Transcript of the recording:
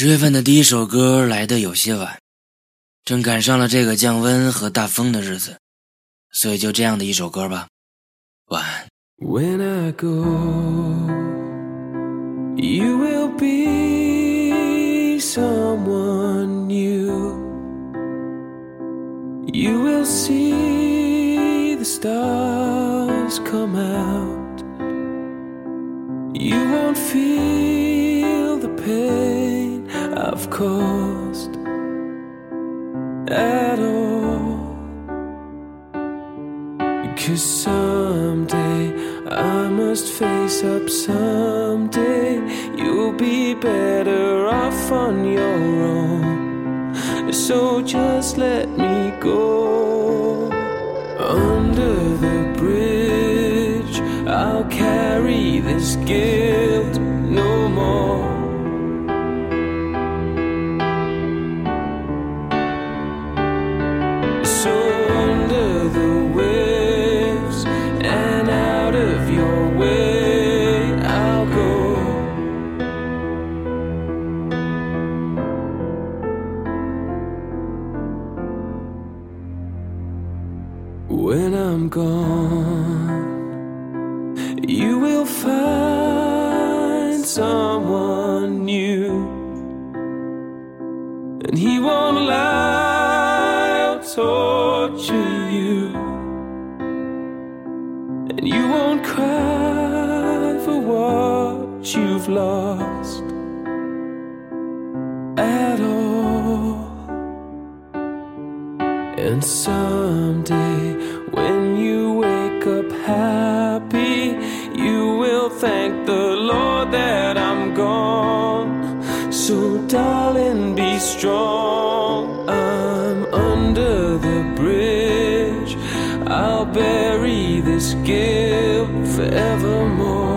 十月份的第一首歌来的有些晚，正赶上了这个降温和大风的日子，所以就这样的一首歌吧。晚安。When I go, you will be someone new. You will see the stars come out. You won't feel the pain I've caused at all. Cause someday I must face up someday. You'll be better off on your own. So just let me go under the bridge. I'll carry this guilt When I'm gone, you will find someone new, and he won't lie or torture you, and you won't cry for what you've lost at all. And someday, thank the Lord that I'm gone. So, darling, be strong. I'm under the bridge. I'll bury this guilt forevermore.